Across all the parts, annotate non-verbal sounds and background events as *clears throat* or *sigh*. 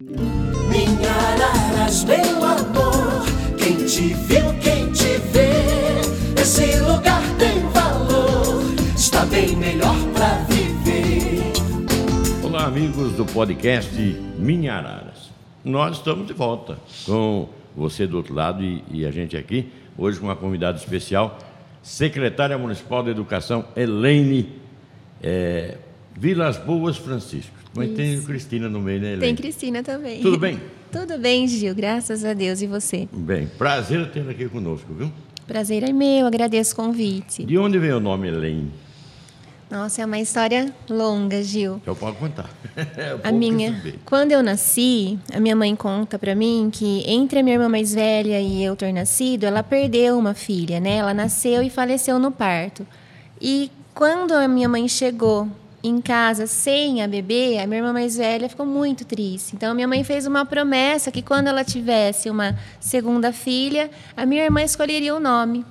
Minha Araras, meu amor, quem te viu, quem te vê, esse lugar tem valor, está bem melhor pra viver. Olá, amigos do podcast Minha Araras. Nós estamos de volta com você do outro lado e, e a gente aqui, hoje com uma convidada especial, secretária municipal de Educação, Elaine é, Vilas Boas Francisco. Mas tem Isso. Cristina no meio, né, Elaine? Tem Cristina também. Tudo bem? *laughs* Tudo bem, Gil, graças a Deus. E você? Bem, prazer tê-la aqui conosco, viu? Prazer é meu, agradeço o convite. De onde vem o nome Elaine? Nossa, é uma história longa, Gil. Já pode contar. *laughs* A minha, saber. quando eu nasci, a minha mãe conta pra mim que entre a minha irmã mais velha e eu ter nascido, ela perdeu uma filha, né? Ela nasceu e faleceu no parto. E quando a minha mãe chegou em casa sem a bebê, a minha irmã mais velha ficou muito triste. Então, minha mãe fez uma promessa que quando ela tivesse uma segunda filha, a minha irmã escolheria o nome.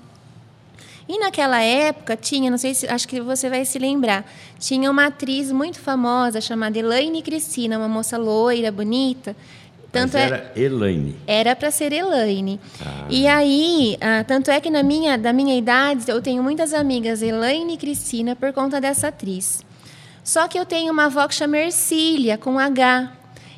E naquela época tinha, não sei se, acho que você vai se lembrar, tinha uma atriz muito famosa chamada Elaine Cristina, uma moça loira, bonita. Tanto Mas é, era Elaine. era para ser Elaine. Ah. E aí, ah, tanto é que na minha, da minha idade, eu tenho muitas amigas Elaine e Cristina por conta dessa atriz. Só que eu tenho uma avó que chama Ercília, com H.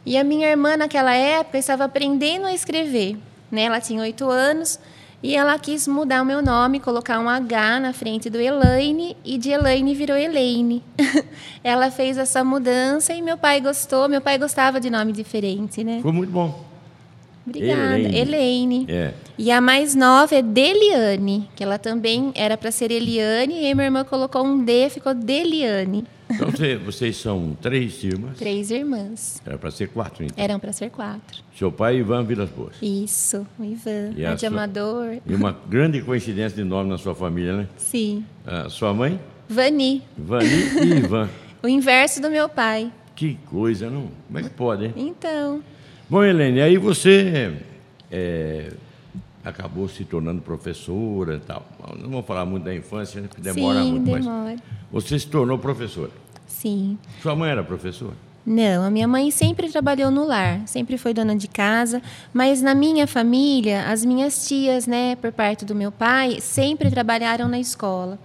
E a minha irmã, naquela época, estava aprendendo a escrever. Né? Ela tinha oito anos e ela quis mudar o meu nome, colocar um H na frente do Elaine, e de Elaine virou Elaine. *laughs* ela fez essa mudança e meu pai gostou. Meu pai gostava de nome diferente, né? Ficou muito bom. Obrigada. Elaine. Elaine. É. E a mais nova é Deliane, que ela também era para ser Eliane, e aí minha irmã colocou um D, ficou Deliane. Então você- vocês são três irmãs. Três irmãs. Era para ser quatro, então. Eram para ser quatro. Seu pai, Ivan Vilas Boas. Isso, o Ivan, E de sua- Amador. E uma grande coincidência de nome na sua família, né? Sim. A sua mãe, Vani, Vani e Ivan. *laughs* o inverso do meu pai. Que coisa, não? Como é que pode, hein? Então, Bom, Helene, aí você é, acabou se tornando professora e tal. Não vou falar muito da infância, né? Porque demora sim, muito, demora. mas você se tornou professora. Sim. Sua mãe era professora? Não, a minha mãe sempre trabalhou no lar, sempre foi dona de casa, mas na minha família, as minhas tias, né, por parte do meu pai, sempre trabalharam na escola.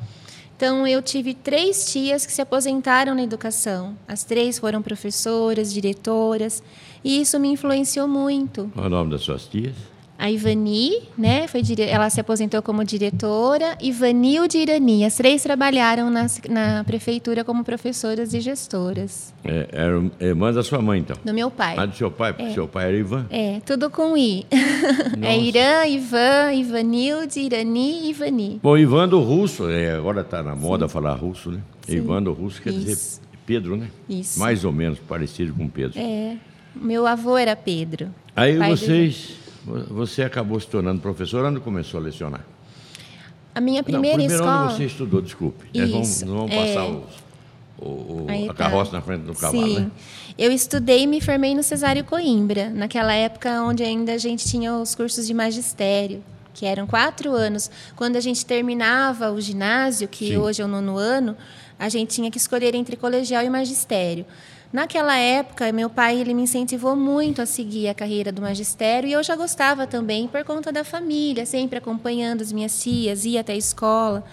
Então, eu tive três tias que se aposentaram na educação. As três foram professoras, diretoras, e isso me influenciou muito. Qual é o nome das suas tias? A Ivani, né, foi ela se aposentou como diretora, e Vanilde e Irani, as três trabalharam na, na prefeitura como professoras e gestoras. É, eram irmãs da sua mãe, então. Do meu pai. Ah, do seu pai, porque seu pai era Ivan. É, tudo com I. *laughs* Nossa. É Irã, Ivan, Ivanilde, Irani e Ivani. Bom, Ivan do Russo, é, agora está na moda falar russo, né? Sim. Ivan do Russo quer dizer Isso. Pedro, né? Isso. Mais ou menos parecido com Pedro. É, meu avô era Pedro. Aí pai do vocês, você acabou se tornando professora, onde começou a lecionar? A minha primeira não, primeiro escola. onde você estudou, desculpe. Vamos, Isso, nós vamos é. passar os- o, o- Aí a tá. carroça na frente do cavalo, Sim. né? Eu estudei e me formei no Cesário Coimbra, naquela época onde ainda a gente tinha os cursos de magistério, que eram quatro anos. Quando a gente terminava o ginásio, que Sim. hoje é o nono ano, a gente tinha que escolher entre colegial e magistério. Naquela época, meu pai ele me incentivou muito a seguir a carreira do magistério e eu já gostava também por conta da família, sempre acompanhando as minhas tias, ia até a escola.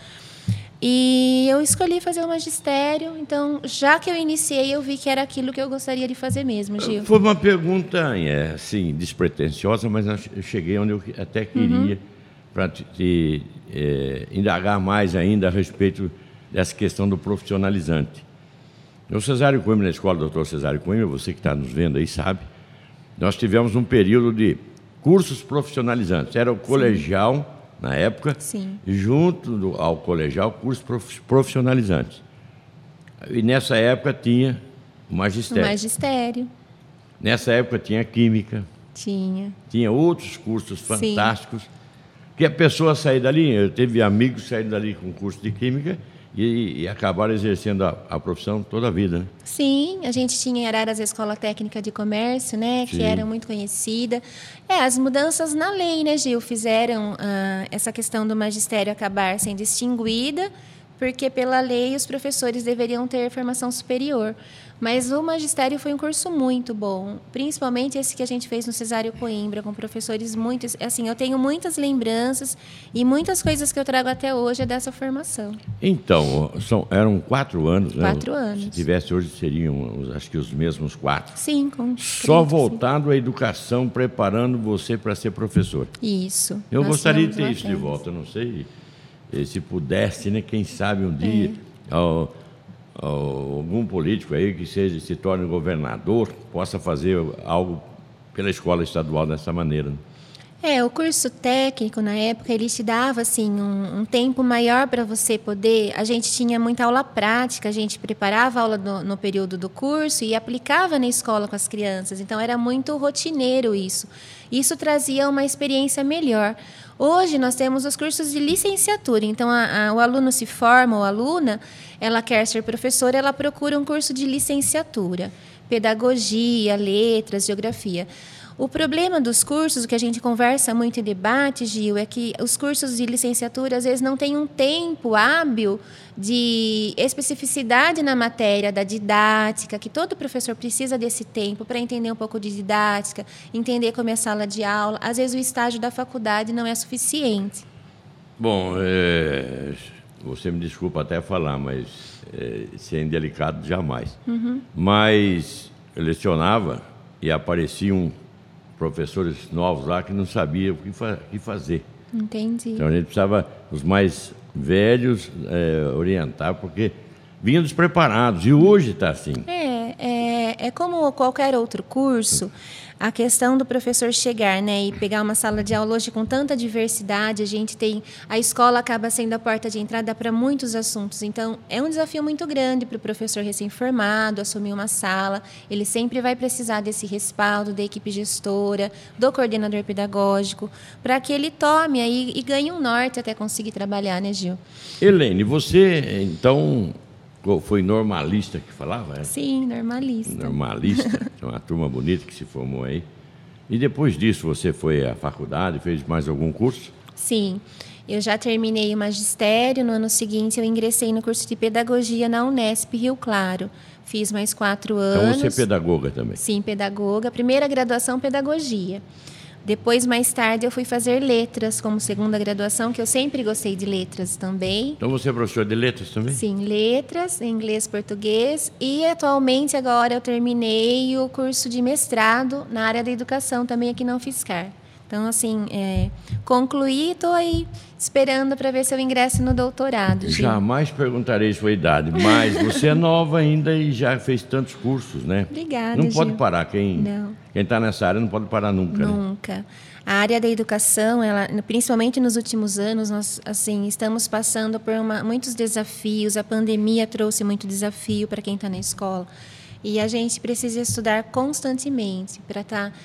E eu escolhi fazer o magistério, então, já que eu iniciei, eu vi que era aquilo que eu gostaria de fazer mesmo, Gil. Foi uma pergunta, é, assim, despretensiosa, mas eu cheguei onde eu até queria para te, te, é, indagar mais ainda a respeito dessa questão do profissionalizante. No Cesário Coimbra, na escola do Dr. Cesário Coimbra, você que está nos vendo aí sabe, nós tivemos um período de cursos profissionalizantes. Era o colegial, na época, Sim. junto do- ao colegial, cursos prof- profissionalizantes. E nessa época tinha o magistério. magistério, Nessa época tinha química, tinha. tinha outros cursos fantásticos. Que a pessoa sair dali, eu teve amigos saindo dali com curso de química e, e acabaram exercendo a, a profissão toda a vida. Né? Sim, a gente tinha em Araras a Escola Técnica de Comércio, né, que Sim. era muito conhecida. É, as mudanças na lei, né, Gil, fizeram ah, essa questão do magistério acabar sendo extinguida porque pela lei os professores deveriam ter formação superior. Mas o magistério foi um curso muito bom, principalmente esse que a gente fez no Cesário Coimbra, com professores muito. Assim, eu tenho muitas lembranças e muitas coisas que eu trago até hoje é dessa formação. Então, são, eram quatro anos, né? Quatro anos. Se tivesse hoje, seriam, acho que, os mesmos quatro. Sim, com Só voltado à educação, preparando você para ser professor. Isso. Eu gostaria de ter isso de volta, não sei se pudesse, né? Quem sabe um dia. É algum político aí que seja se torne governador possa fazer algo pela escola estadual dessa maneira. Né? É, o curso técnico na época ele te dava assim um, um tempo maior para você poder. A gente tinha muita aula prática, a gente preparava a aula no, no período do curso e aplicava na escola com as crianças. Então era muito rotineiro isso. Isso trazia uma experiência melhor. Hoje nós temos os cursos de licenciatura. Então a, a, o aluno se forma ou aluna, ela quer ser professora, ela procura um curso de licenciatura, pedagogia, letras, geografia. O problema dos cursos, o que a gente conversa muito em debate, Gil, é que os cursos de licenciatura às vezes não têm um tempo hábil de especificidade na matéria da didática, que todo professor precisa desse tempo para entender um pouco de didática, entender como é a sala de aula. Às vezes o estágio da faculdade não é suficiente. Bom, é, você me desculpa até falar, mas é, ser é indelicado jamais. Uhum. Mas eu lecionava e apareciam professores novos lá que não sabiam o que, fa que fazer. Entendi. Então a gente precisava, os mais velhos, é, orientar, porque vinham despreparados. E hoje está assim. É, é, como qualquer outro curso a questão do professor chegar né, e pegar uma sala de aula hoje com tanta diversidade, a gente tem. A escola acaba sendo a porta de entrada para muitos assuntos. Então, é um desafio muito grande para o professor recém-formado assumir uma sala. Ele sempre vai precisar desse respaldo da equipe gestora, do coordenador pedagógico, para que ele tome aí e ganhe um norte até conseguir trabalhar, né, Gil? Helene, você, então, foi normalista que falava? É? Sim, normalista. Normalista, *laughs* uma turma bonita que se formou aí. E depois disso você foi à faculdade, fez mais algum curso? Sim. Eu já terminei o magistério, no ano seguinte eu ingressei no curso de pedagogia na Unesp Rio Claro. Fiz mais quatro anos. Então você é pedagoga também? Sim, pedagoga. Primeira graduação, pedagogia. Depois, mais tarde, eu fui fazer letras como segunda graduação, que eu sempre gostei de letras também. Então você é professor de letras também? Sim, letras, inglês, português. E atualmente agora eu terminei o curso de mestrado na área da educação também aqui na UFSCar. Então, assim, é, concluí, estou aí esperando para ver se eu ingresso no doutorado. Jamais perguntarei sua idade, mas você é nova ainda e já fez tantos cursos, né? Obrigada. Não Gil. pode parar. Quem está nessa área não pode parar nunca. Né? Nunca. Né? A área da educação, ela, principalmente nos últimos anos, nós assim estamos passando por uma, muitos desafios. A pandemia trouxe muito desafio para quem está na escola. E a gente precisa estudar constantemente para estar tá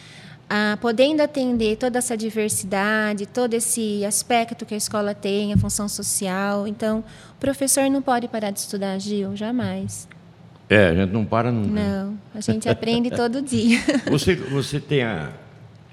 ah, podendo atender toda essa diversidade, todo esse aspecto que a escola tem, a função social. Então, o professor não pode parar de estudar, Gil, jamais. É, a gente não para nunca. Não, a gente aprende *laughs* todo dia. Você, você tem a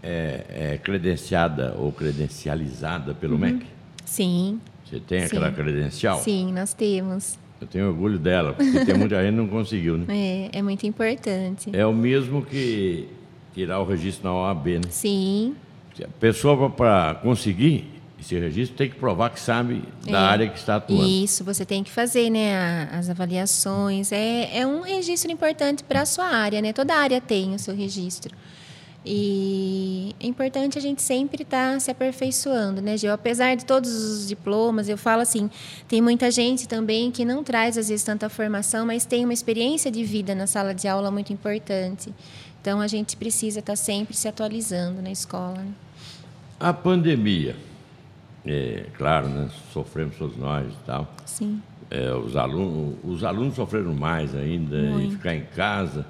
é, é, credenciada ou credencializada pelo uhum. MEC? Sim. Você tem aquela Sim. credencial? Sim, nós temos. Eu tenho orgulho dela, porque tem muita gente que não conseguiu, né? *laughs* É, é muito importante. É o mesmo que tirar o registro na OAB, né? Sim. A pessoa, para conseguir esse registro, tem que provar que sabe da é, área que está atuando. Isso, você tem que fazer né, as avaliações. É, é um registro importante para a sua área, né? Toda área tem o seu registro. E é importante a gente sempre estar tá se aperfeiçoando, né, Gil? Apesar de todos os diplomas, eu falo assim, tem muita gente também que não traz, às vezes, tanta formação, mas tem uma experiência de vida na sala de aula muito importante. Então a gente precisa estar sempre se atualizando na escola. Né? A pandemia, é, claro, né, sofremos todos nós e tal. Sim. É, os, alunos, os alunos sofreram mais ainda Muito. em ficar em casa.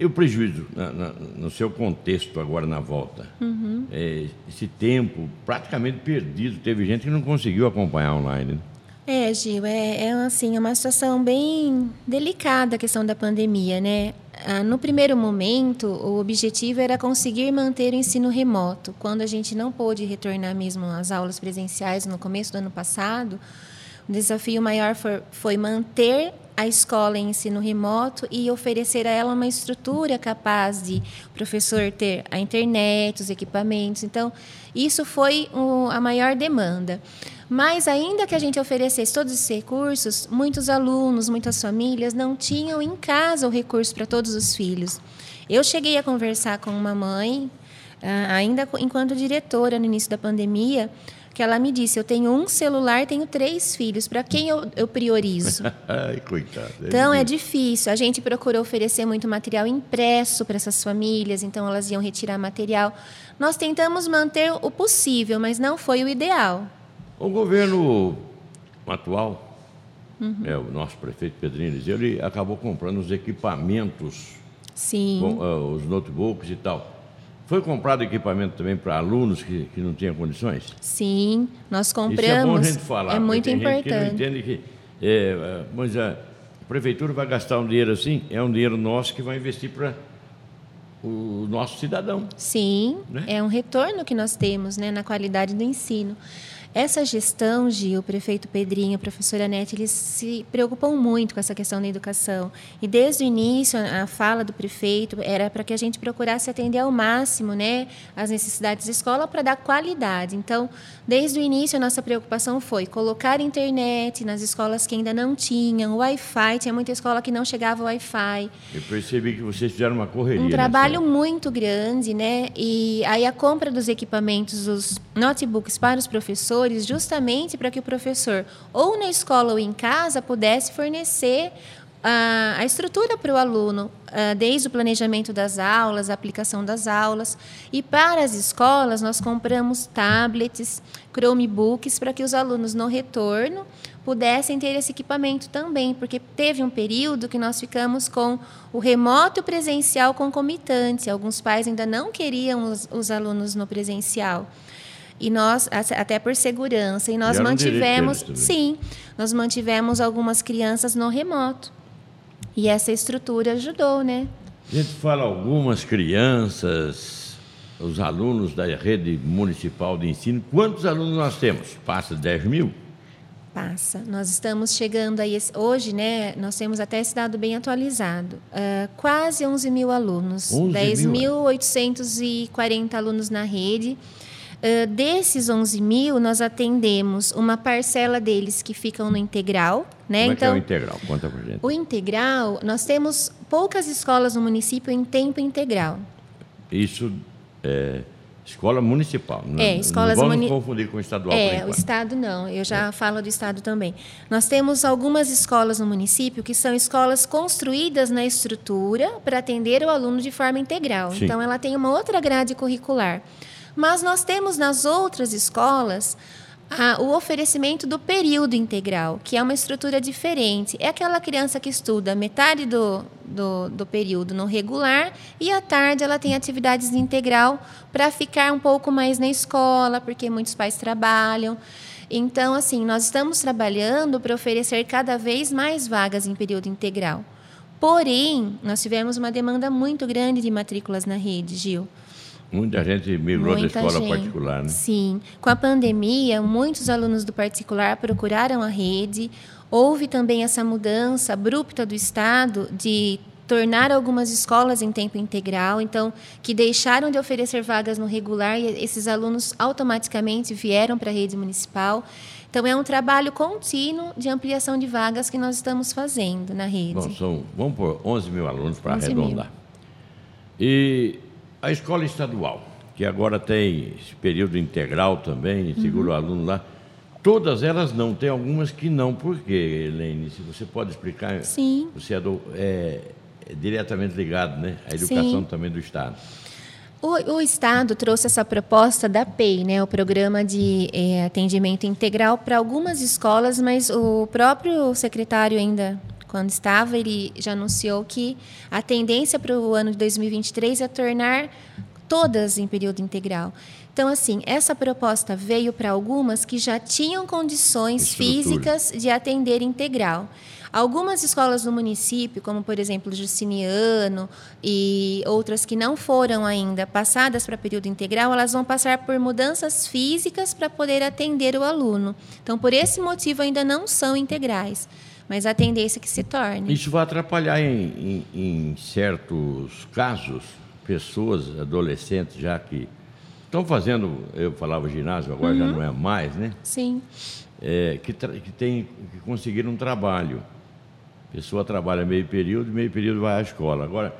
E o prejuízo na, na, no seu contexto agora na volta? Uhum. É, esse tempo praticamente perdido. Teve gente que não conseguiu acompanhar online. Né? É, Gil, é, é assim, é uma situação bem delicada a questão da pandemia, né? Ah, no primeiro momento, o objetivo era conseguir manter o ensino remoto. Quando a gente não pôde retornar mesmo às aulas presenciais no começo do ano passado, O desafio maior foi, manter a escola em ensino remoto e oferecer a ela uma estrutura capaz de o professor ter a internet, os equipamentos. Então, isso foi a maior demanda. Mas, ainda que a gente oferecesse todos esses recursos, muitos alunos, muitas famílias não tinham em casa o recurso para todos os filhos. Eu cheguei a conversar com uma mãe, ah, ainda enquanto diretora no início da pandemia, que ela me disse: eu tenho um celular, tenho três filhos, para quem eu, eu priorizo? *laughs* Ai, coitado. É então é difícil. A gente procurou oferecer muito material impresso para essas famílias, então elas iam retirar material. Nós tentamos manter o possível, mas não foi o ideal. O governo atual, uhum. é, o nosso prefeito Pedrinho, ele acabou comprando os equipamentos, Sim. Com, uh, os notebooks e tal. Foi comprado equipamento também para alunos que, que não tinham condições? Sim, nós compramos. Isso é bom a gente falar. É muito importante. Gente que não entende que. É, mas a prefeitura vai gastar um dinheiro assim, é um dinheiro nosso que vai investir para o nosso cidadão. Sim, né? é um retorno que nós temos né, na qualidade do ensino. Essa gestão, Gil, o prefeito Pedrinho, a professora Nete, eles se preocupam muito com essa questão da educação. E desde o início, a fala do prefeito era para que a gente procurasse atender ao máximo né, as necessidades da escola para dar qualidade. Então, desde o início, a nossa preocupação foi colocar internet nas escolas que ainda não tinham, Wi-Fi, tinha muita escola que não chegava Wi-Fi. Eu percebi que vocês fizeram uma correria. Um trabalho muito grande, né? E aí a compra dos equipamentos, os notebooks para os professores, professores justamente para que o professor, ou na escola ou em casa, pudesse fornecer a, a estrutura para o aluno, desde o planejamento das aulas, a aplicação das aulas. E para as escolas, nós compramos tablets, Chromebooks, para que os alunos, no retorno, pudessem ter esse equipamento também, porque teve um período que nós ficamos com o remoto e o presencial concomitante. Alguns pais ainda não queriam os, os alunos no presencial. E nós, até por segurança, e nós e mantivemos, sim, nós mantivemos algumas crianças no remoto. E essa estrutura ajudou, né? A gente fala algumas crianças, os alunos da rede municipal de ensino. Quantos alunos nós temos? Passa 10 mil? Passa. Nós estamos chegando aí, hoje, né? Nós temos até esse dado bem atualizado. Uh, quase 11 mil alunos. 10.840 alunos na rede. Uh, desses 11 mil, nós atendemos uma parcela deles que ficam no integral. Né? Como então, é, é o então, integral? Conta pra gente. O integral, nós temos poucas escolas no município em tempo integral. Isso é escola municipal. Não, é, escolas não vamos muni... confundir com o estadual. É, o estado não. Eu já é. falo do estado também. Nós temos algumas escolas no município que são escolas construídas na estrutura para atender o aluno de forma integral. Sim. Então, ela tem uma outra grade curricular. Mas nós temos nas outras escolas o oferecimento do período integral, que é uma estrutura diferente. É aquela criança que estuda metade do, do, do período no regular e à tarde ela tem atividades integral para ficar um pouco mais na escola, porque muitos pais trabalham. Então, assim, nós estamos trabalhando para oferecer cada vez mais vagas em período integral. Porém, nós tivemos uma demanda muito grande de matrículas na rede, Gil. Muita gente migrou Muita da escola gente. particular, né? Sim. Com a pandemia, muitos alunos do particular procuraram a rede. Houve também essa mudança abrupta do Estado de tornar algumas escolas em tempo integral, então, que deixaram de oferecer vagas no regular e esses alunos automaticamente vieram para a rede municipal. Então, é um trabalho contínuo de ampliação de vagas que nós estamos fazendo na rede. Bom, são, vamos por 11 mil alunos para arredondar. Mil. E a escola estadual, que agora tem esse período integral também, segura uhum. o aluno lá, todas elas não, tem algumas que não. Por quê, Helene? Se você pode explicar. Sim. Você é, do, é, é diretamente ligado né, à educação Sim. também do Estado. O, o, Estado trouxe essa proposta da PEI, né, o Programa de é, Atendimento Integral, para algumas escolas, mas o próprio secretário ainda quando estava, ele já anunciou que a tendência para o ano de 2023 é tornar todas em período integral. Então, assim, essa proposta veio para algumas que já tinham condições Estrutura. físicas de atender integral. Algumas escolas do município, como por exemplo Justiniano e outras que não foram ainda passadas para período integral, elas vão passar por mudanças físicas para poder atender o aluno. Então, por esse motivo, ainda não são integrais, mas a tendência é que se torne. Isso vai atrapalhar em, em- em certos casos pessoas, adolescentes já que estão fazendo, eu falava ginásio, agora Uhum. já não é mais, né? Sim, É, que, que, tem, que conseguiram um trabalho. A pessoa trabalha meio período, meio período vai à escola. Agora,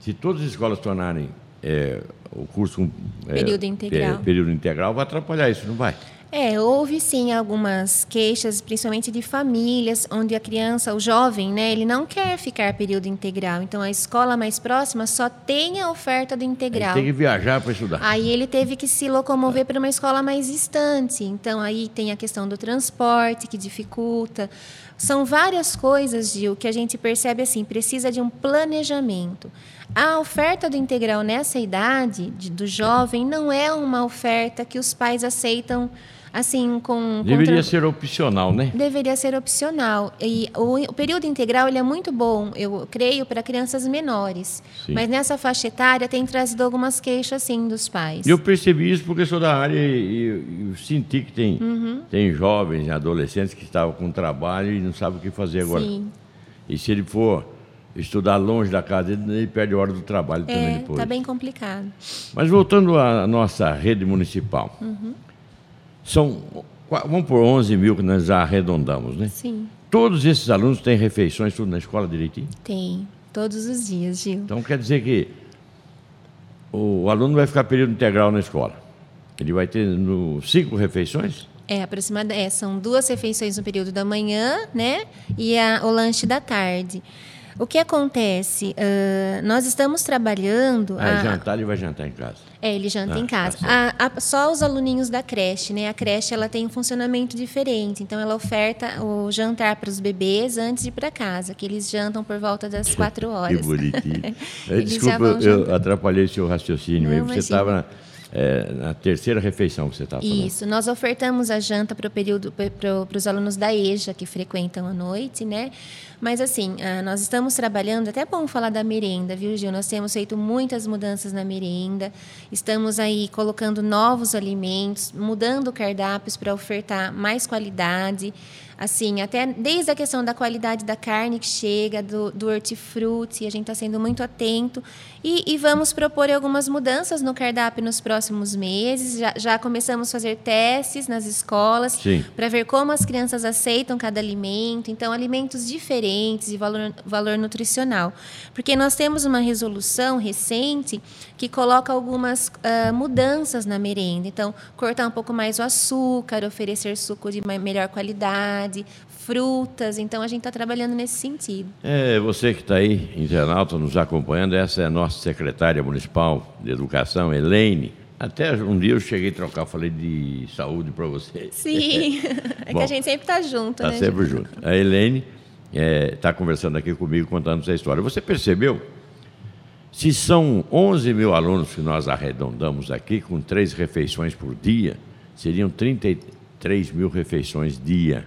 se todas as escolas tornarem é, o curso é, Período integral. é, período integral, vai atrapalhar isso, não vai? É, houve sim algumas queixas, principalmente de famílias, onde a criança, o jovem, né, ele não quer ficar período integral. Então, a escola mais próxima só tem a oferta do integral. tem que viajar para estudar. Aí ele teve que se locomover para uma escola mais distante. Então, aí tem a questão do transporte, que dificulta. São várias coisas, Gil, que a gente percebe assim, precisa de um planejamento. A oferta do integral nessa idade de- do jovem não é uma oferta que os pais aceitam assim com Deveria tran- ser opcional, né? deveria ser opcional. E o, o período integral ele é muito bom, eu creio, para crianças menores. Sim. Mas nessa faixa etária tem trazido algumas queixas, sim, dos pais. Eu percebi isso porque sou da área e, e- e senti que tem, Uhum. tem jovens, adolescentes que estavam com trabalho e não sabem o que fazer agora. Sim. E se ele for estudar longe da casa dele, ele perde a hora do trabalho também É, depois. tá bem complicado. Mas voltando à nossa rede municipal, Uhum. são, vamos por 11 mil que nós já arredondamos, né? Sim, Todos esses alunos têm refeições tudo na escola direitinho? tem. Todos os dias, Gil. Então quer dizer que o, o aluno vai ficar período integral na escola. Ele vai ter no, cinco refeições? É, aproximadamente. É, são duas refeições no período da manhã, né? E a- o lanche da tarde. O que acontece? Ah, nós estamos trabalhando. Ah, a- jantar ele vai jantar em casa. É, ele janta Ah, em tá casa. certo. A- a- só os aluninhos da creche, né? A creche ela tem um funcionamento diferente. Então, ela oferta o jantar para os bebês antes de ir para casa, que eles jantam por volta das quatro *laughs* horas. Que bonitinho. *laughs* Eh, Desculpa, eu atrapalhei o seu raciocínio. Não, aí. Você estava eh, na terceira refeição que você estava falando. Isso, nós ofertamos a janta para o período para os alunos da EJA que frequentam à noite, né? Mas assim, ah, nós estamos trabalhando, até é bom falar da merenda, viu, Gil? Nós temos feito muitas mudanças na merenda, estamos aí colocando novos alimentos, mudando cardápios para ofertar mais qualidade. Assim, até desde a questão da qualidade da carne que chega, do, do hortifruti, a gente está sendo muito atento. E, e vamos propor algumas mudanças no cardápio nos próximos meses. Já, já começamos a fazer testes nas escolas para ver como as crianças aceitam cada alimento. Então, alimentos diferentes de valor, valor nutricional. Porque nós temos uma resolução recente que coloca algumas ah, mudanças na merenda. Então, cortar um pouco mais o açúcar, oferecer suco de melhor qualidade, frutas. Então, a gente está trabalhando nesse sentido. É, você que está aí, internauta, nos acompanhando, essa é a nossa secretária municipal de educação, Elaine. Até um dia eu cheguei a trocar, falei de saúde para você. Sim, *laughs* é que Bom, a gente sempre está junto, Está né? sempre junto. A Elaine está conversando aqui comigo, contando essa história. Você percebeu? Se são 11 mil alunos que nós arredondamos aqui, com três refeições por dia, seriam 33 mil refeições dia.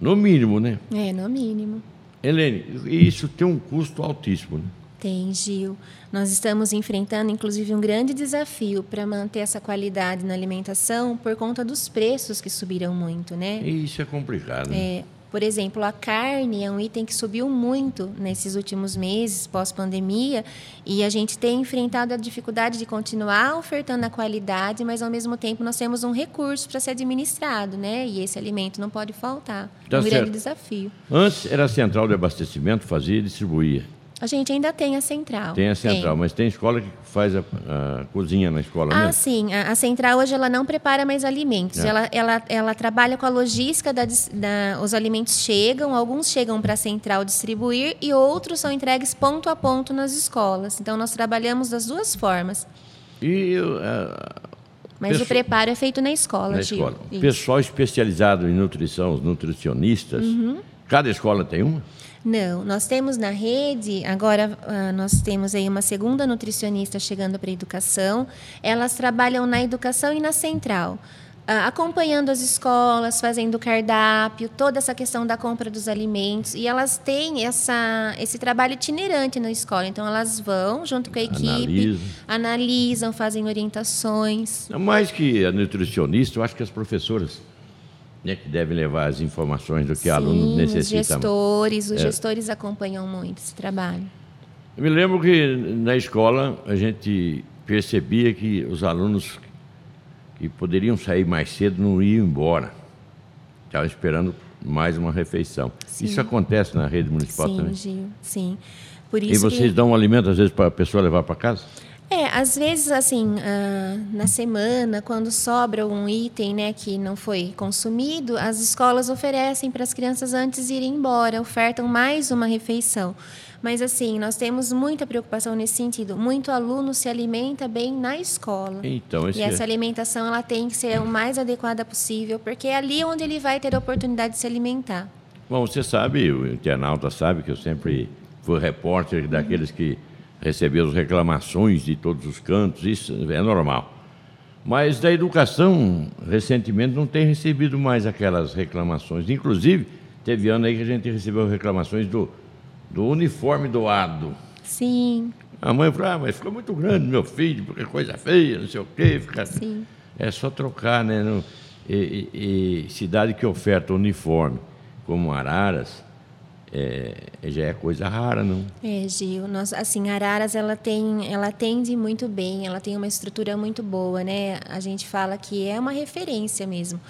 No mínimo, né? É, no mínimo. Helene, isso tem um custo altíssimo. Né? Tem, Gil. Nós estamos enfrentando, inclusive, um grande desafio para manter essa qualidade na alimentação por conta dos preços que subiram muito, né? E isso é complicado. Né? Por exemplo, a carne é um item que subiu muito nesses últimos meses, pós-pandemia, e a gente tem enfrentado a dificuldade de continuar ofertando a qualidade, mas ao mesmo tempo nós temos um recurso para ser administrado, né? E esse alimento não pode faltar. Tá um grande desafio. Antes era a central de abastecimento, fazia e distribuía. A gente ainda tem a central. Tem a central, mas tem escola que faz a, a cozinha na escola, Ah, né? sim. A, a central hoje ela não prepara mais alimentos. É. Ela, ela, ela trabalha com a logística da, da os alimentos chegam, alguns chegam para a central distribuir e outros são entregues ponto a ponto nas escolas. Então nós trabalhamos das duas formas. E ah, Mas o preparo é feito na escola, na escola. Pessoal especializado em nutrição, os nutricionistas, Uhum. cada escola tem uma? Não, nós temos na rede, agora uh, nós temos aí uma segunda nutricionista chegando para a educação. Elas trabalham na educação e na central. Uh, acompanhando as escolas, fazendo cardápio, toda essa questão da compra dos alimentos. E elas têm essa, esse trabalho itinerante na escola. Então, elas vão junto com a equipe, analisam, analisam fazem orientações. Mais que a nutricionista, eu acho que as professoras né, que devem levar as informações do que Sim, aluno necessita. Os gestores, os é. gestores acompanham muito esse trabalho. Eu me lembro que na escola a gente percebia que os alunos que poderiam sair mais cedo não iam embora. Estavam esperando mais uma refeição. Sim. Isso acontece na rede municipal sim, também? Gil, sim. Por isso e vocês que... dão um alimento, às vezes, para a pessoa levar para casa? É, às vezes, assim, uh, na semana, quando sobra um item né, que não foi consumido, as escolas oferecem para as crianças antes de irem embora, ofertam mais uma refeição. Mas, assim, nós temos muita preocupação nesse sentido. Muito aluno se alimenta bem na escola. Então, e essa é... alimentação ela tem que ser o mais adequada possível, porque é ali onde ele vai ter a oportunidade de se alimentar. Bom, você sabe, o internauta sabe que eu sempre fui repórter daqueles que recebemos reclamações de todos os cantos, isso é normal. Mas da educação, recentemente, não tem recebido mais aquelas reclamações. Inclusive, teve ano aí que a gente recebeu reclamações do, do uniforme doado. Sim. A mãe falou, ah, mas ficou muito grande meu filho, porque coisa feia, não sei o quê. Fica... Sim. É só trocar, né? No... E, e, e cidade que oferta uniforme, como Araras, é, já é coisa rara, não? É, Gil. Nós, assim, Araras, ela tem, ela atende muito bem, ela tem uma estrutura muito boa, né? A gente fala que é uma referência mesmo.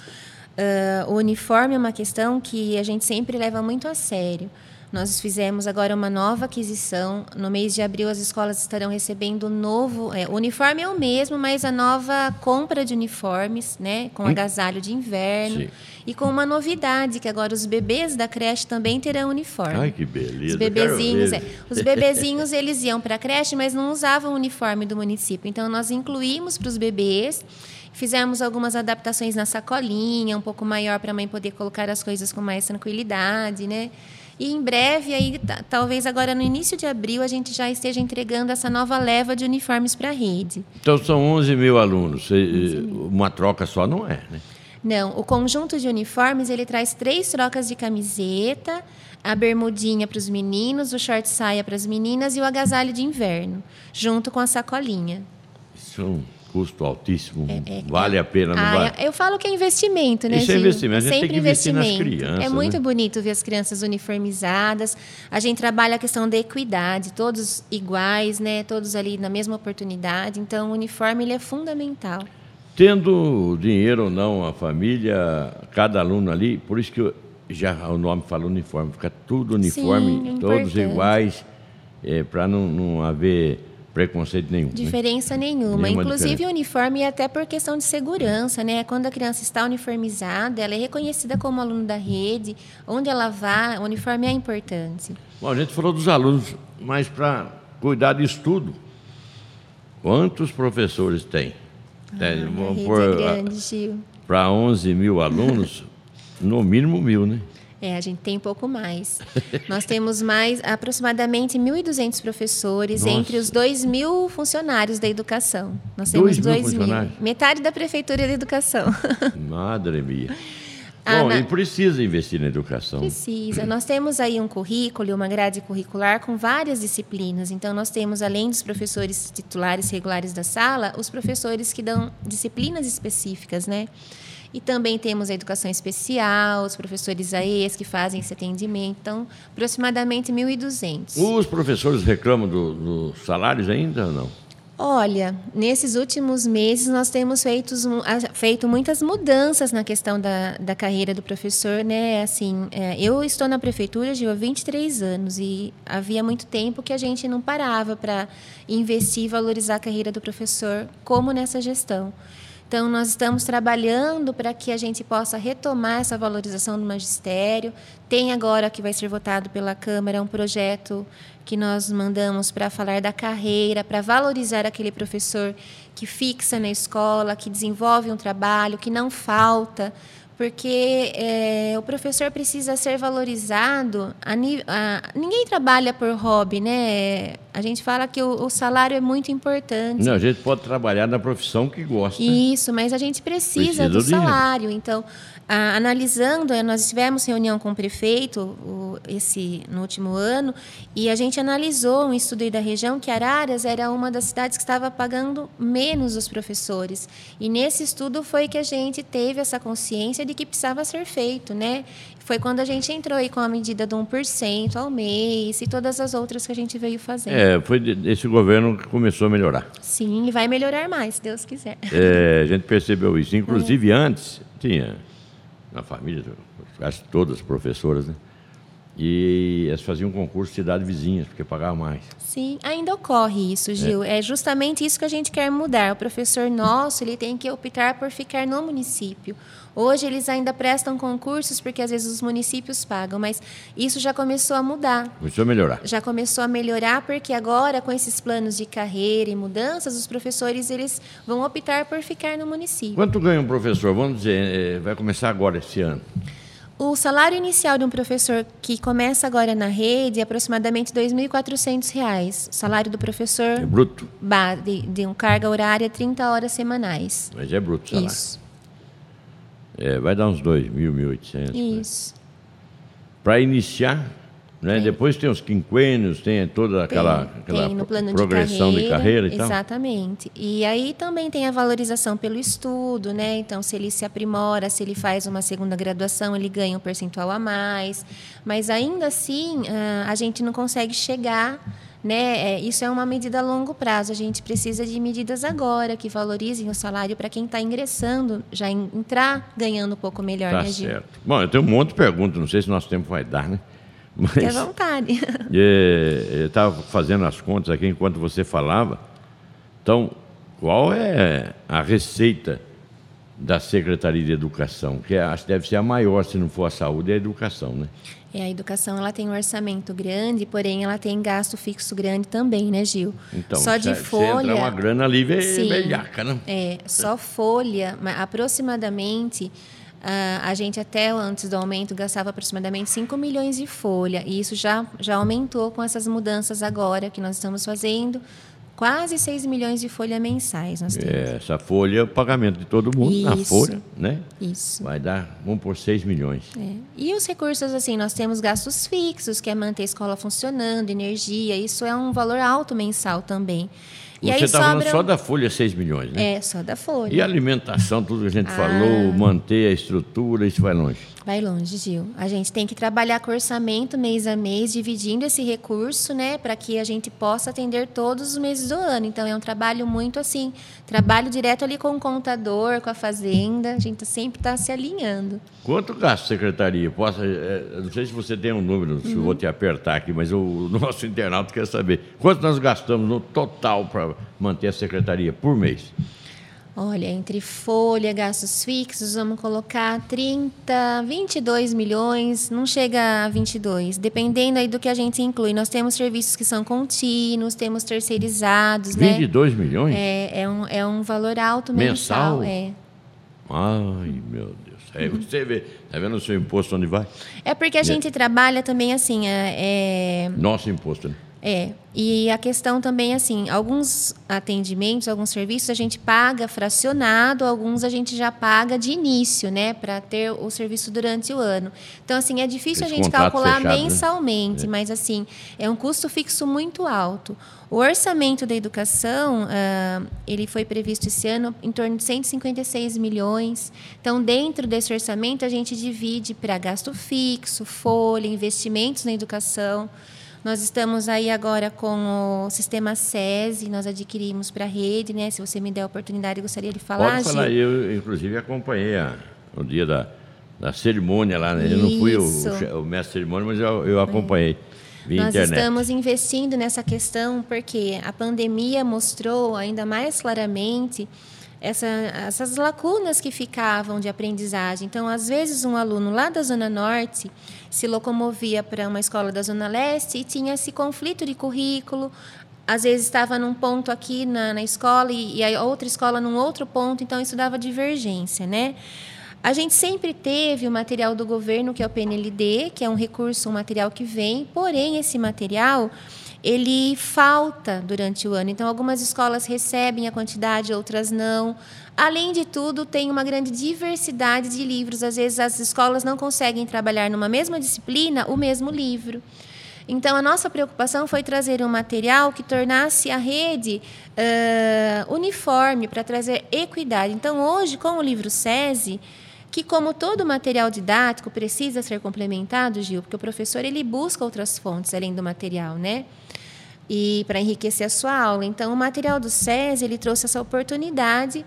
Uh, o uniforme é uma questão que a gente sempre leva muito a sério. Nós fizemos agora uma nova aquisição. No mês de abril, as escolas estarão recebendo novo. É, o uniforme é o mesmo, mas a nova compra de uniformes, né? Com hum? agasalho de inverno. Sim. E com uma novidade, que agora os bebês da creche também terão uniforme. Ai, que beleza. Os bebezinhos, é, os bebezinhos eles iam para a creche, mas não usavam o uniforme do município. Então, nós incluímos para os bebês. Fizemos algumas adaptações na sacolinha, um pouco maior para a mãe poder colocar as coisas com mais tranquilidade, né? E em breve, aí, talvez agora no início de abril, a gente já esteja entregando essa nova leva de uniformes para a rede. Então são 11 mil alunos. 11 mil. Uma troca só não é, né? Não, o conjunto de uniformes ele traz três trocas de camiseta, a bermudinha para os meninos, o short saia para as meninas e o agasalho de inverno, junto com a sacolinha. Isso é custo altíssimo. É, é, vale a pena, não ah, vale? Eu falo que é investimento, né, Isso é é investimento. A gente Sempre tem que investir nas crianças. É muito né? bonito ver as crianças uniformizadas. A gente trabalha a questão da equidade, todos iguais, né? Todos ali na mesma oportunidade. Então, o uniforme ele é fundamental. Tendo dinheiro ou não, a família, cada aluno ali, por isso que eu, já o nome fala uniforme, fica tudo uniforme, Sim, todos iguais, é, para não, não haver preconceito nenhum. Né? Diferença né? nenhuma. nenhuma. Inclusive diferença. o uniforme até por questão de segurança, né? Quando a criança está uniformizada, ela é reconhecida como aluno da rede, onde ela vá, o uniforme é importante. Bom, a gente falou dos alunos, mas para cuidar disso tudo, quantos professores tem? Ah, é, vamos pôr é grande, Gil. Para 11 mil alunos, no mínimo mil, né? É, a gente tem um pouco mais. *laughs* Nós temos mais aproximadamente 1.200 professores Nossa. entre os 2 mil funcionários da educação. Nós temos 2 mil. Metade da prefeitura da educação. *laughs* Madre mia. Ah, Bom, na... e precisa investir na educação. Precisa. *clears throat* Nós temos aí um currículo, uma grade curricular com várias disciplinas. Então, nós temos, além dos professores titulares regulares da sala, os professores que dão disciplinas específicas, né? E também temos a educação especial, os professores AES que fazem esse atendimento. Então, aproximadamente 1.200. Os professores reclamam dos do salários ainda ou não? Olha, nesses últimos meses nós temos feito, feito muitas mudanças na questão da, da carreira do professor, né? Assim, é, eu estou na prefeitura de há 23 anos e havia muito tempo que a gente não parava para investir e valorizar a carreira do professor como nessa gestão. Então, nós estamos trabalhando para que a gente possa retomar essa valorização do magistério. Tem agora que vai ser votado pela Câmara um projeto que nós mandamos para falar da carreira, para valorizar aquele professor que fixa na escola, que desenvolve um trabalho, que não falta, porque é, o professor precisa ser valorizado. A, a, ninguém trabalha por hobby, né? A gente fala que o, o, salário é muito importante. Não, a gente pode trabalhar na profissão que gosta. Isso, mas a gente precisa, precisa do, do salário. Então, a, analisando, eh, nós tivemos reunião com o prefeito o, esse no último ano e a gente analisou um estudo aí da região que Araras era uma das cidades que estava pagando menos os professores. E nesse estudo foi que a gente teve essa consciência de que precisava ser feito, né? Foi quando a gente entrou aí com a medida do 1% ao mês e todas as outras que a gente veio fazendo. É, foi esse governo que começou a melhorar. Sim, e vai melhorar mais, se Deus quiser. É, a gente percebeu isso. Inclusive, é. antes, tinha na família, quase todas as professoras, né? E elas faziam um concurso de cidade vizinhas, porque pagavam mais. Sim, ainda ocorre isso, Gil. É. é. justamente isso que a gente quer mudar. O professor nosso ele tem que optar por ficar no município. Hoje eles ainda prestam concursos porque às vezes os municípios pagam, mas isso já começou a mudar. Começou a melhorar. Já começou a melhorar porque agora com esses planos de carreira e mudanças, os professores eles vão optar por ficar no município. Quanto ganha um professor? Vamos dizer, eh, vai começar agora esse ano. O salário inicial de um professor que começa agora na rede é aproximadamente R$ 2.400. O salário do professor. É bruto? De, de um carga horária 30 horas semanais. Mas é bruto o salário. Isso. É, vai dar uns 2.000, 1.800. Isso. Para iniciar, né? Depois tem os quinquênios, tem toda aquela, tem, aquela tem progressão de carreira, de carreira e tal. Exatamente. E aí também tem a valorização pelo estudo, né? Então, se ele se aprimora, se ele faz uma segunda graduação, ele ganha um percentual a mais. Mas ainda assim, ah, a gente não consegue chegar né? É, isso é uma medida a longo prazo. A gente precisa de medidas agora que valorizem o salário para quem está ingressando, já entrar ganhando um pouco melhor, tá né, Gil? certo. Bom, eu tenho um monte de perguntas, não sei se nosso tempo vai dar, né? *laughs* Mas, Fique à vontade. *laughs* É, eu estava fazendo as contas aqui enquanto você falava. Então, qual é a receita da Secretaria de Educação? Que acho que deve ser a maior, se não for a saúde, é a educação, né? É, a educação ela tem um orçamento grande, porém ela tem gasto fixo grande também, né, Gil? Então, só de folha. uma grana ali velhaca, né? É, só folha, aproximadamente Uh, a gente até antes do aumento gastava aproximadamente 5 milhões de folha e isso já, já aumentou com essas mudanças agora que nós estamos fazendo. Quase 6 milhões de folha mensais nós temos. É, essa folha é o pagamento de todo mundo isso, na folha, né? Isso. Vai dar, vamos por 6 milhões. É. E os recursos, assim, nós temos gastos fixos, que é manter a escola funcionando, energia, isso é um valor alto mensal também. E Você está falando só da folha 6 milhões, né? É, só da folha. E alimentação, tudo que a gente ah. falou, manter a estrutura, isso vai longe. Vai longe, Gil. A gente tem que trabalhar com orçamento mês a mês, dividindo esse recurso, né, para que a gente possa atender todos os meses do ano. Então é um trabalho muito assim, trabalho direto ali com o contador, com a fazenda. A gente sempre está se alinhando. Quanto gasta secretaria? Posso, é, não sei se você tem um número, se uhum. eu vou te apertar aqui, mas o, o *laughs* nosso internauta quer saber quanto nós gastamos no total para manter a secretaria por mês. Olha, entre folha, gastos fixos, vamos colocar 30, 22 milhões, não chega a 22, dependendo aí do que a gente inclui. Nós temos serviços que são contínuos, temos terceirizados, 22 né? milhões? É, é, um, é um valor alto mensal. mensal. É. Ai, meu Deus. Aí você vê, tá vendo o seu imposto onde vai? É porque a gente trabalha também assim, é... é Nosso imposto, né? É, e a questão também, assim, alguns atendimentos, alguns serviços a gente paga fracionado, alguns a gente já paga de início, né, para ter o serviço durante o ano. Então, assim, é difícil Esse a gente calcular fechado, né? mensalmente, né? mas, assim, é um custo fixo muito alto. O orçamento da educação, uh, ele foi previsto esse ano em torno de 156 milhões. Então, dentro desse orçamento, a gente divide para gasto fixo, folha, investimentos na educação. Nós estamos aí agora com o sistema SESI, nós adquirimos para a rede, né? Se você me der a oportunidade, eu gostaria de falar. Pode falar, Gil. eu inclusive acompanhei a, o dia da, da cerimônia lá, né? Eu não fui o, o, mestre cerimônia, mas eu, eu acompanhei. É. Nós internet. estamos investindo nessa questão porque a pandemia mostrou ainda mais claramente essa, essas lacunas que ficavam de aprendizagem. Então, às vezes, um aluno lá da Zona Norte se locomovia para uma escola da Zona Leste e tinha esse conflito de currículo. Às vezes estava num ponto aqui na, na escola e, e a outra escola num outro ponto, então isso dava divergência, né? A gente sempre teve o material do governo, que é o PNLD, que é um recurso, um material que vem, porém esse material ele falta durante o ano. Então, algumas escolas recebem a quantidade, outras não. Além de tudo, tem uma grande diversidade de livros. Às vezes, as escolas não conseguem trabalhar numa mesma disciplina o mesmo livro. Então, a nossa preocupação foi trazer um material que tornasse a rede uh, uniforme, para trazer equidade. Então, hoje, com o livro SESI, que como todo material didático precisa ser complementado, Gil, porque o professor ele busca outras fontes além do material, né? E para enriquecer a sua aula. Então, o material do SESI ele trouxe essa oportunidade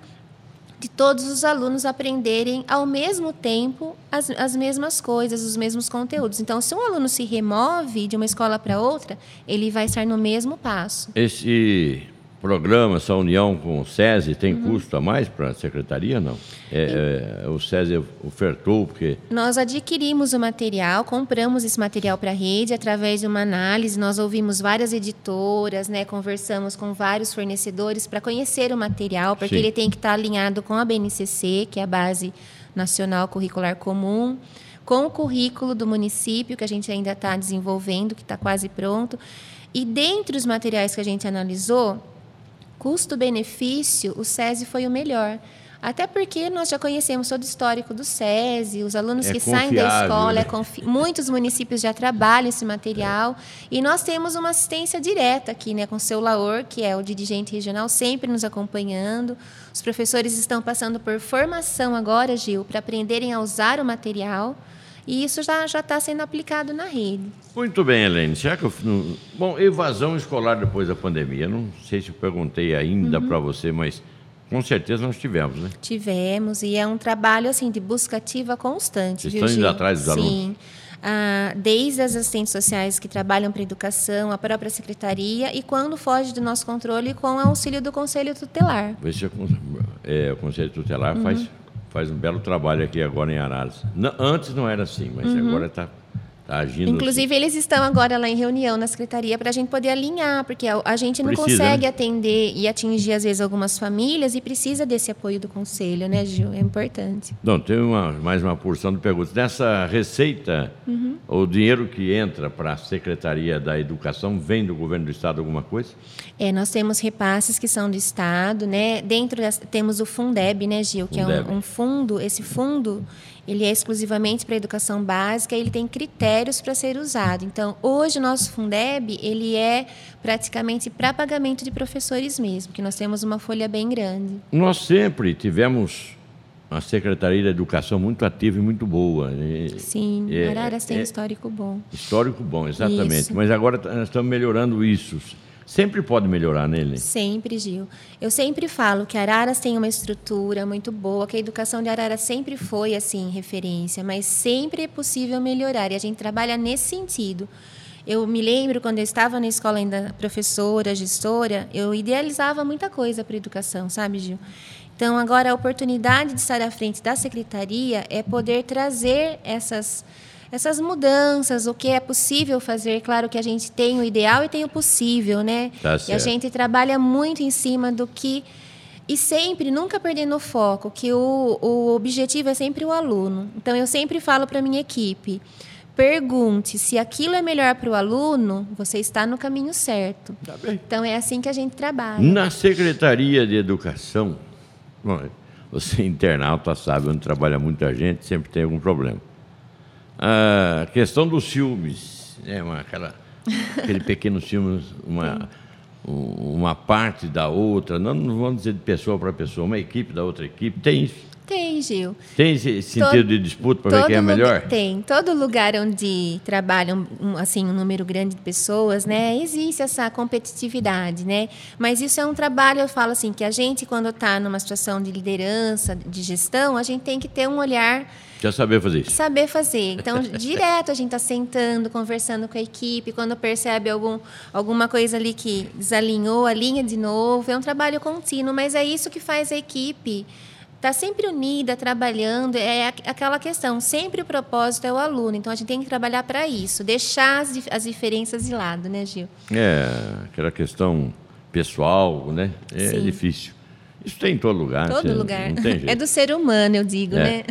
de todos os alunos aprenderem ao mesmo tempo as, as mesmas coisas, os mesmos conteúdos. Então, se um aluno se remove de uma escola para outra, ele vai estar no mesmo passo. Esse programa, essa união com o SESI, tem uhum. custo a mais para a secretaria, não? É, é, o SESI ofertou, porque... Nós adquirimos o material, compramos esse material para a rede através de uma análise, nós ouvimos várias editoras, né, conversamos com vários fornecedores para conhecer o material, porque Sim. ele tem que estar alinhado com a BNCC, que é a Base Nacional Curricular Comum, com o currículo do município, que a gente ainda está desenvolvendo, que está quase pronto. E dentre os materiais que a gente analisou, custo-benefício, o SESI foi o melhor. Até porque nós já conhecemos todo o histórico do SESI, os alunos é que saem da escola, é confi... muitos municípios já trabalham esse material. É. E nós temos uma assistência direta aqui, né, com o seu Laor, que é o dirigente regional, sempre nos acompanhando. Os professores estão passando por formação agora, Gil, para aprenderem a usar o material. E isso já está sendo aplicado na rede. Muito bem, Helene. Será que eu, bom, evasão escolar depois da pandemia. Não sei se eu perguntei ainda uhum. para você, mas com certeza nós tivemos, né? Tivemos, e é um trabalho assim de busca ativa constante. Vocês estão indo atrás dos Sim. alunos? Sim. Ah, desde as assistentes sociais que trabalham para a educação, a própria secretaria, e quando foge do nosso controle, com o auxílio do Conselho Tutelar. Esse é, é, o Conselho Tutelar uhum. faz faz um belo trabalho aqui agora em Araras. Não, antes não era assim, mas uhum. agora está tá agindo. Inclusive, assim. eles estão agora lá em reunião na secretaria para a gente poder alinhar, porque a, a gente não precisa, consegue né? atender e atingir, às vezes, algumas famílias e precisa desse apoio do conselho, né, Gil? É importante. Não, tem uma, mais uma porção de perguntas. Nessa receita, uhum. o dinheiro que entra para a Secretaria da Educação vem do governo do Estado alguma coisa? É, nós temos repasses que são do Estado, né? Dentro das, temos o Fundeb, né, Gil? Que Fundeb. é um, um fundo, esse fundo ele é exclusivamente para a educação básica, ele tem critérios para ser usado. Então, hoje o nosso Fundeb, ele é praticamente para pagamento de professores mesmo, que nós temos uma folha bem grande. Nós sempre tivemos uma Secretaria da Educação muito ativa e muito boa. Sim, é, Araras tem é, histórico bom. Histórico bom, exatamente. Isso. Mas agora nós estamos melhorando isso. Sempre pode melhorar nele? Sempre, Gil. Eu sempre falo que Araras tem uma estrutura muito boa, que a educação de Araras sempre foi assim referência, mas sempre é possível melhorar e a gente trabalha nesse sentido. Eu me lembro quando eu estava na escola ainda professora, gestora, eu idealizava muita coisa para a educação, sabe, Gil? Então, agora a oportunidade de estar à frente da secretaria é poder trazer essas essas mudanças, o que é possível fazer. Claro que a gente tem o ideal e tem o possível, né? Tá e a gente trabalha muito em cima do que e sempre, nunca perdendo o foco, que o, o objetivo é sempre o aluno. Então, eu sempre falo para a minha equipe, pergunte se aquilo é melhor para o aluno, você está no caminho certo. Tá então, é assim que a gente trabalha. Na Secretaria de Educação, bom, você internauta sabe, onde trabalha muita gente, sempre tem algum problema. A questão dos ciúmes, né, uma, aquela, aquele pequeno *laughs* ciúme, uma, uma parte da outra, não, não vamos dizer de pessoa para pessoa, uma equipe da outra equipe, tem isso? Tem, Gil. Tem esse sentido todo, de disputa para ver quem é melhor? Tem. Todo lugar onde trabalham um, assim, um número grande de pessoas, né, existe essa competitividade, né? Mas isso é um trabalho, eu falo assim, que a gente, quando está numa situação de liderança, de gestão, a gente tem que ter um olhar já saber fazer isso. Saber fazer. Então, *laughs* direto a gente está sentando, conversando com a equipe. Quando percebe algum, alguma coisa ali que desalinhou, alinha de novo. É um trabalho contínuo, mas é isso que faz a equipe está sempre unida, trabalhando, é aquela questão, sempre o propósito é o aluno, então a gente tem que trabalhar para isso, deixar as, as diferenças de lado, né, Gil? É, aquela questão pessoal, né? É Sim. difícil. Isso tem em todo lugar. Todo lugar. *laughs* É do ser humano, eu digo, é. né?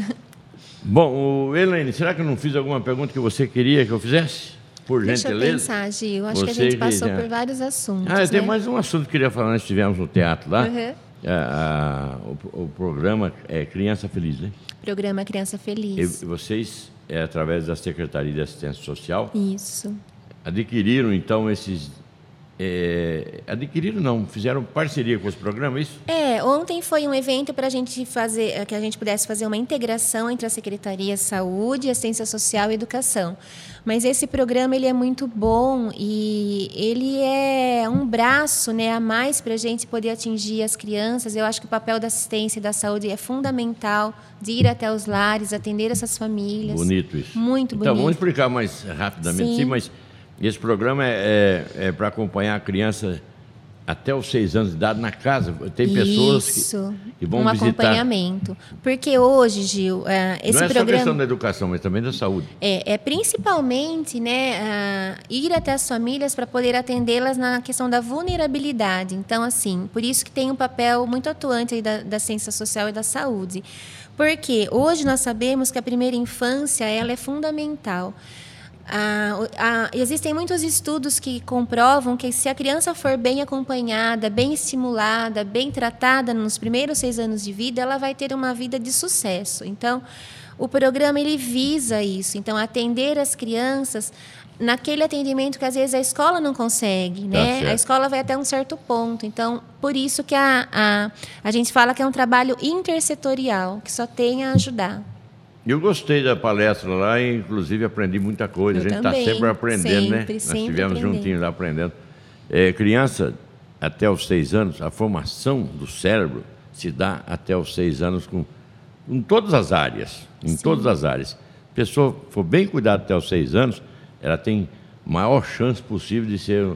Bom, o Elaine, será que eu não fiz alguma pergunta que você queria que eu fizesse? Por Deixa eu gentileza. pensar, Gil. Acho que a Você gente passou já- por vários assuntos. Ah, tem né? mais um assunto que eu queria falar. Nós estivemos no teatro lá. Uhum. Ah, o, o programa é Criança Feliz, né? Programa Criança E Feliz. vocês, é, através da Secretaria de Assistência Social, Isso. adquiriram então esses. É, adquiriram não, fizeram parceria com esse programa, é isso? É, ontem foi um evento para a gente fazer, eh, que a gente pudesse fazer uma integração entre a Secretaria de Saúde, Assistência Social e Educação. Mas esse programa ele é muito bom e ele é um braço, né, a mais para a gente poder atingir as crianças. Eu acho que o papel da assistência e da saúde é fundamental de ir até os lares, atender essas famílias. Bonito isso. Muito Então, vamos bonito. explicar mais rapidamente, Sim. sim, mas esse programa é, é, é para acompanhar a criança até os seis anos de idade na casa. Tem pessoas Isso, que, que vão um visitar. acompanhamento. Porque hoje, Gil, eh, esse Não é só programa questão da educação, mas também da saúde. É, é principalmente né, ah, ir até as famílias para poder atendê-las na questão da vulnerabilidade. Então, assim, por isso que tem um papel muito atuante aí da, da ciência social e da saúde. Porque hoje nós sabemos que a primeira infância ela é fundamental. Ah, ah, existem muitos estudos que comprovam que se a criança for bem acompanhada, bem estimulada, bem tratada nos primeiros seis anos de vida, ela vai ter uma vida de sucesso. Então, o programa ele visa isso. Então, atender as crianças naquele atendimento que às vezes a escola não consegue, né? certo. A escola vai até um certo ponto. Então, por isso que a, a, a gente fala que é um trabalho intersetorial, que só tem a ajudar. Eu gostei da palestra lá e, inclusive, aprendi muita coisa. Eu a gente está sempre aprendendo, né? sempre, Nós sempre estivemos aprendendo. juntinhos lá aprendendo. É, criança, até os seis anos, a formação do cérebro se dá até os seis anos com, em todas as áreas. Em todas as áreas. A pessoa for bem cuidada até os seis anos, ela tem maior chance possível de ser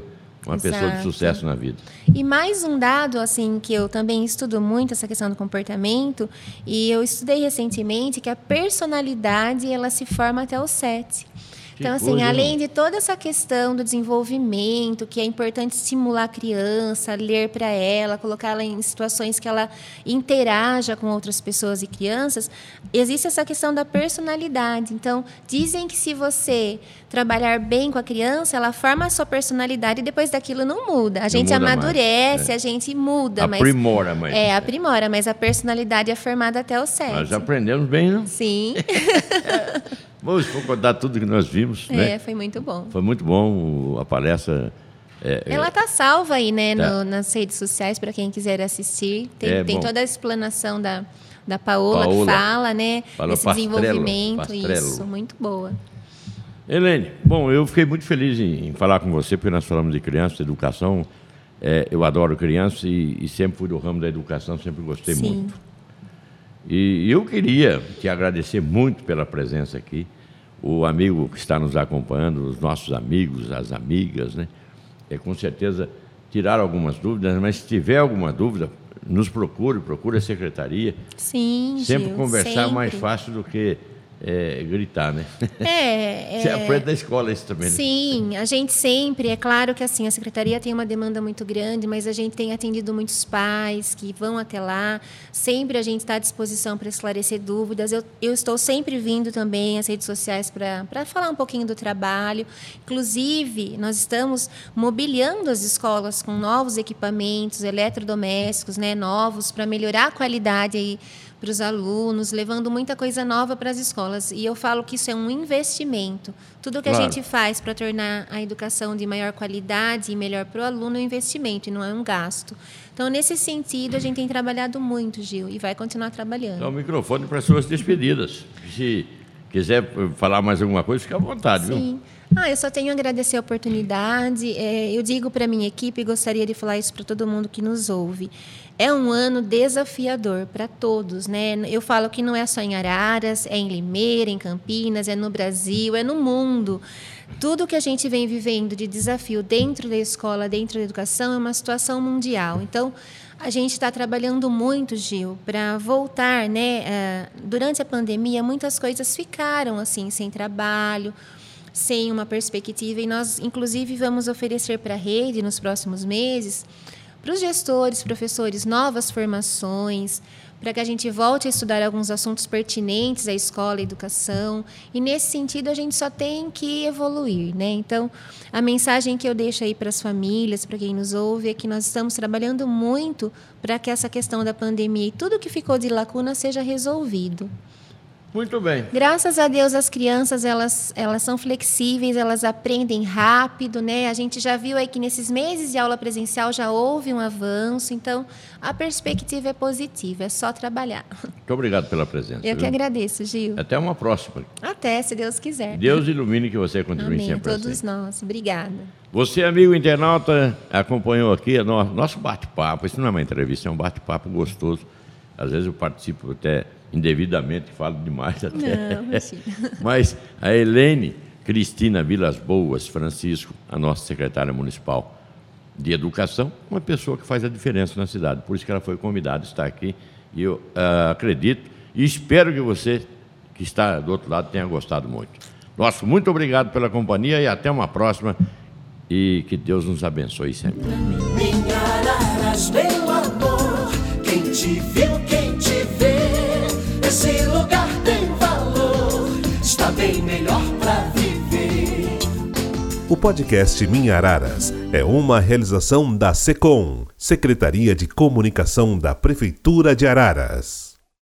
uma pessoa de Exato. sucesso na vida. E mais um dado, assim, que eu também estudo muito essa questão do comportamento, e eu estudei recentemente que a personalidade ela se forma até os sete. Então, assim, coisa, além de toda essa questão do desenvolvimento, que é importante estimular a criança, ler para ela, colocá-la em situações que ela interaja com outras pessoas e crianças, existe essa questão da personalidade. Então, dizem que se você trabalhar bem com a criança, ela forma a sua personalidade e depois daquilo não muda. A gente muda mais, amadurece, é. a gente muda, mas Aprimora, mas é, aprimora, mas a personalidade é formada até o sete. nós aprendemos bem, não? Sim, *laughs* Vamos vou contar tudo que nós vimos, né? é, foi muito bom. Foi muito bom a palestra. É, é, Ela tá salva aí, né, Tá. no- nas redes sociais para quem quiser assistir. Tem, É, tem toda a explanação da, da Paola, Paola. que fala, né, Fala desse Pastrello, desenvolvimento, Pastrello. isso, muito boa. Helene, bom, eu fiquei muito feliz em, em falar com você, porque nós falamos de criança, de educação. É, eu adoro criança e, e sempre fui do ramo da educação, sempre gostei Sim. muito. E eu queria te agradecer muito pela presença aqui. O amigo que está nos acompanhando, os nossos amigos, as amigas, né? É, com certeza tiraram algumas dúvidas, mas se tiver alguma dúvida, nos procure, procure a secretaria. Sim, Sempre Gil, conversar é mais sempre. fácil do que é, gritar, né? É, *laughs* Você é, aprende da escola isso também, né? Sim, a gente sempre, é claro que assim, a secretaria tem uma demanda muito grande, mas a gente tem atendido muitos pais que vão até lá. Sempre a gente está à disposição para esclarecer dúvidas. Eu, eu estou sempre vindo também às redes sociais para falar um pouquinho do trabalho. Inclusive, nós estamos mobiliando as escolas com novos equipamentos eletrodomésticos, né, novos, para melhorar a qualidade aí para os alunos, levando muita coisa nova para as escolas. E eu falo que isso é um investimento. Tudo que a Claro. gente faz para tornar a educação de maior qualidade e melhor para o aluno é um investimento e não é um gasto. Então, nesse sentido, a gente tem trabalhado muito, Gil, e vai continuar trabalhando. Dá o microfone para as suas despedidas. Se quiser falar mais alguma coisa, fica à vontade, viu? Ah, eu só tenho a agradecer a oportunidade. É, eu digo para a minha equipe e gostaria de falar isso para todo mundo que nos ouve. É um ano desafiador para todos, né? Eu falo que não é só em Araras, é em Limeira, em Campinas, é no Brasil, é no mundo. Tudo que a gente vem vivendo de desafio dentro da escola, dentro da educação, é uma situação mundial. Então, a gente está trabalhando muito, Gil, para voltar, né? ah, Durante a pandemia, muitas coisas ficaram assim, sem trabalho sem uma perspectiva e nós inclusive vamos oferecer para a rede nos próximos meses para os gestores, professores, novas formações, para que a gente volte a estudar alguns assuntos pertinentes à escola e educação. E nesse sentido a gente só tem que evoluir, né? Então, a mensagem que eu deixo aí para as famílias, para quem nos ouve, é que nós estamos trabalhando muito para que essa questão da pandemia e tudo que ficou de lacuna seja resolvido. Muito bem. Graças a Deus as crianças elas, elas são flexíveis, elas aprendem rápido, né? A gente já viu aí que nesses meses de aula presencial já houve um avanço, então a perspectiva é positiva, é só trabalhar. Muito obrigado pela presença. Eu viu? que agradeço, Gil. Até uma próxima. Até, se Deus quiser. Deus ilumine que você continue Amém. sempre Todos assim. nós. Obrigada. Você, amigo internauta, acompanhou aqui nosso bate-papo. Isso não é uma entrevista, é um bate-papo gostoso. Às vezes eu participo até indevidamente, falo demais *laughs* até. Não. *laughs* Mas a Helene Cristina Vilas Boas Francisco, a nossa secretária municipal de educação, uma pessoa que faz a diferença na cidade. Por isso que ela foi convidada a estar aqui. E eu ah, acredito e espero que você que está do outro lado tenha gostado muito. Nosso muito obrigado pela companhia e até uma próxima. E que Deus nos abençoe sempre. Minha Araras, meu amor, quem te viu, O podcast Minha Araras é uma realização da SECOM, Secretaria de Comunicação da Prefeitura de Araras.